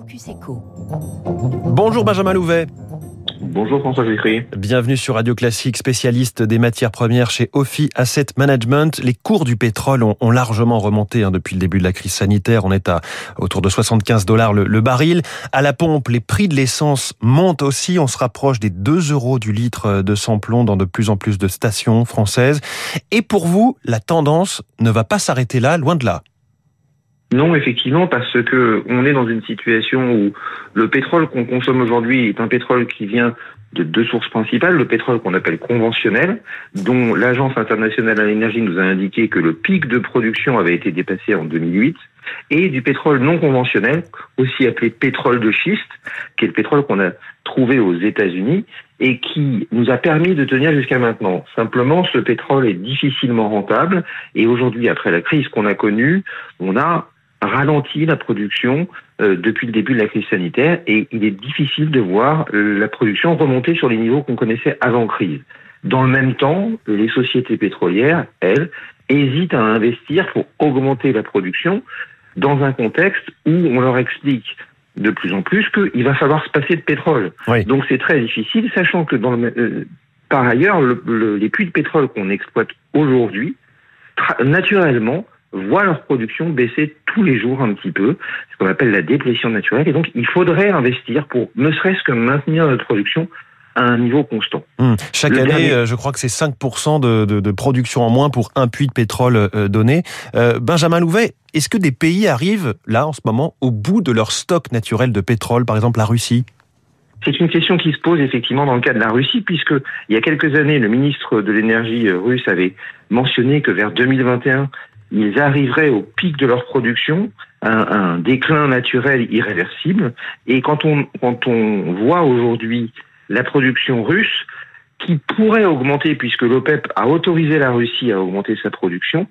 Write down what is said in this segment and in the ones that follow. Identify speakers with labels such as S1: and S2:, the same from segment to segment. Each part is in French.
S1: Focus Echo.
S2: Bonjour Benjamin Louvet.
S3: Bonjour François Gécry.
S2: Bienvenue sur Radio Classique, spécialiste des matières premières chez Ophi Asset Management. Les cours du pétrole ont, ont largement remonté hein, depuis le début de la crise sanitaire. On est à autour de 75 dollars le, le, baril. À la pompe, les prix de l'essence montent aussi. On se rapproche des 2 euros du litre de samplon dans de plus en plus de stations françaises. Et pour vous, la tendance ne va pas s'arrêter là, loin de là.
S3: Non, effectivement, parce que on est dans une situation où le pétrole qu'on consomme aujourd'hui est un pétrole qui vient de deux sources principales. Le pétrole qu'on appelle conventionnel, dont l'Agence internationale à l'énergie nous a indiqué que le pic de production avait été dépassé en 2008, et du pétrole non conventionnel, aussi appelé pétrole de schiste, qui est le pétrole qu'on a trouvé aux États-Unis et qui nous a permis de tenir jusqu'à maintenant. Simplement, ce pétrole est difficilement rentable et aujourd'hui, après la crise qu'on a connue, on a ralenti la production euh, depuis le début de la crise sanitaire et il est difficile de voir euh, la production remonter sur les niveaux qu'on connaissait avant crise. Dans le même temps, les sociétés pétrolières, elles, hésitent à investir pour augmenter la production dans un contexte où on leur explique de plus en plus qu'il va falloir se passer de pétrole.
S2: Oui.
S3: Donc c'est très difficile, sachant que dans le, euh, par ailleurs, le, le, les puits de pétrole qu'on exploite aujourd'hui, naturellement, voient leur production baisser tous les jours un petit peu, ce qu'on appelle la déplétion naturelle. Et donc, il faudrait investir pour ne serait-ce que maintenir notre production à un niveau constant.
S2: Mmh. Chaque Le année, dernier... je crois que c'est 5% de, de, de, production en moins pour un puits de pétrole euh, donné. Euh, Benjamin Louvet, est-ce que des pays arrivent, là, en ce moment, au bout de leur stock naturel de pétrole, par exemple la Russie?
S3: C'est une question qui se pose effectivement dans le cas de la Russie, puisque il y a quelques années, le ministre de l'énergie euh, russe avait mentionné que vers 2021, ils arriveraient au pic de leur production, un, un déclin naturel irréversible. Et quand on, quand on voit aujourd'hui la production russe, qui pourrait augmenter, puisque l'OPEP a autorisé la Russie à augmenter sa production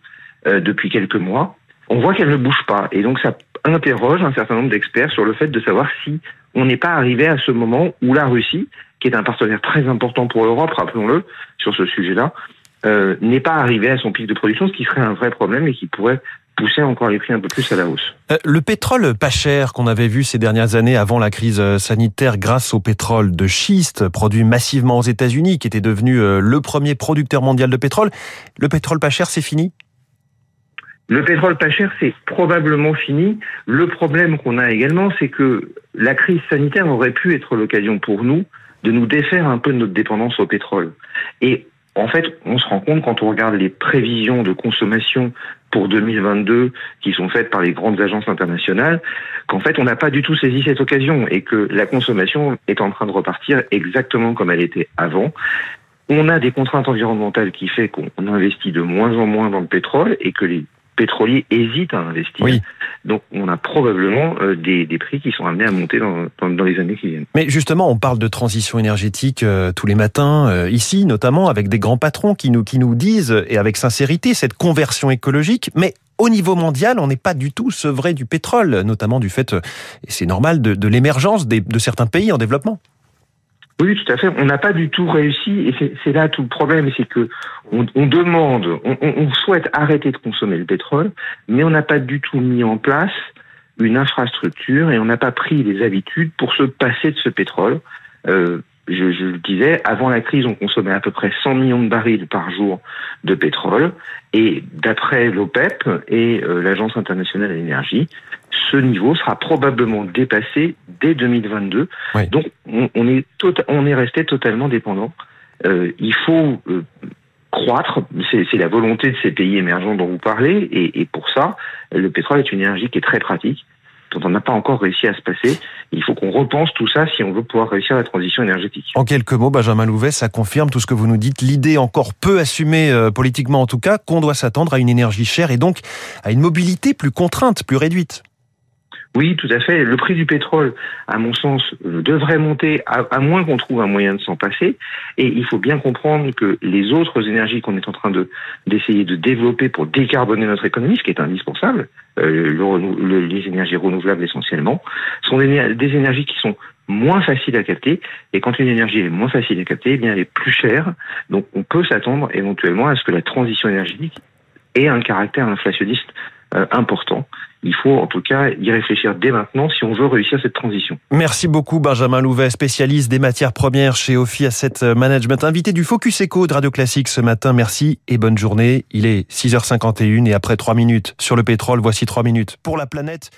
S3: euh, depuis quelques mois, on voit qu'elle ne bouge pas. Et donc ça interroge un certain nombre d'experts sur le fait de savoir si on n'est pas arrivé à ce moment où la Russie, qui est un partenaire très important pour l'Europe, rappelons-le, sur ce sujet-là, euh, n'est pas arrivé à son pic de production, ce qui serait un vrai problème et qui pourrait pousser encore les prix un peu plus à la hausse.
S2: Euh, le pétrole pas cher qu'on avait vu ces dernières années avant la crise sanitaire grâce au pétrole de schiste produit massivement aux États-Unis qui était devenu euh, le premier producteur mondial de pétrole, le pétrole pas cher c'est fini?
S3: Le pétrole pas cher, c'est probablement fini. Le problème qu'on a également, c'est que la crise sanitaire aurait pu être l'occasion pour nous de nous défaire un peu de notre dépendance au pétrole. Et en fait, on se rend compte quand on regarde les prévisions de consommation pour 2022 qui sont faites par les grandes agences internationales, qu'en fait, on n'a pas du tout saisi cette occasion et que la consommation est en train de repartir exactement comme elle était avant. On a des contraintes environnementales qui fait qu'on investit de moins en moins dans le pétrole et que les pétroliers hésitent à investir.
S2: Oui.
S3: Donc on a probablement euh, des, des, prix qui sont amenés à monter dans, dans, dans, les années qui viennent.
S2: Mais justement, on parle de transition énergétique euh, tous les matins, euh, ici notamment, avec des grands patrons qui nous, qui nous disent, et avec sincérité, cette conversion écologique. Mais au niveau mondial, on n'est pas du tout sevré du pétrole, notamment du fait, et c'est normal, de, de l'émergence de certains pays en développement.
S3: Oui, tout à fait. On n'a pas du tout réussi, et c'est là tout le problème, c'est que on, demande, on, souhaite arrêter de consommer le pétrole, mais on n'a pas du tout mis en place une infrastructure et on n'a pas pris les habitudes pour se passer de ce pétrole. Euh, je, le disais, avant la crise, on consommait à peu près 100 millions de barils par jour de pétrole. Et d'après l'OPEP et euh, l'Agence internationale de l'énergie, ce niveau sera probablement dépassé dès 2022.
S2: Oui.
S3: Donc, on, on, est tota-, on est resté totalement dépendant. Euh, il faut euh, croître, c'est la volonté de ces pays émergents dont vous parlez, et, et pour ça, le pétrole est une énergie qui est très pratique dont on n'a pas encore réussi à se passer. Il faut qu'on repense tout ça si on veut pouvoir réussir la transition énergétique.
S2: En quelques mots, Benjamin Louvet, ça confirme tout ce que vous nous dites. L'idée encore peu assumée euh, politiquement en tout cas, qu'on doit s'attendre à une énergie chère et donc à une mobilité plus contrainte, plus réduite.
S3: Oui, tout à fait. Le prix du pétrole, à mon sens, devrait monter à, moins qu'on trouve un moyen de s'en passer. Et il faut bien comprendre que les autres énergies qu'on est en train de d'essayer de développer pour décarboner notre économie, ce qui est indispensable, euh, le, le, les énergies renouvelables essentiellement, sont des, des, énergies qui sont moins faciles à capter. Et quand une énergie est moins facile à capter, eh bien elle est plus chère. Donc on peut s'attendre éventuellement à ce que la transition énergétique ait un caractère inflationniste important. Il faut en tout cas y réfléchir dès maintenant si on veut réussir cette transition.
S2: Merci beaucoup Benjamin Louvet, spécialiste des matières premières chez Ophi Asset Management, invité du Focus Echo de Radio Classique ce matin. Merci et bonne journée. Il est 6h51 et après 3 minutes sur le pétrole, voici 3 minutes pour la planète.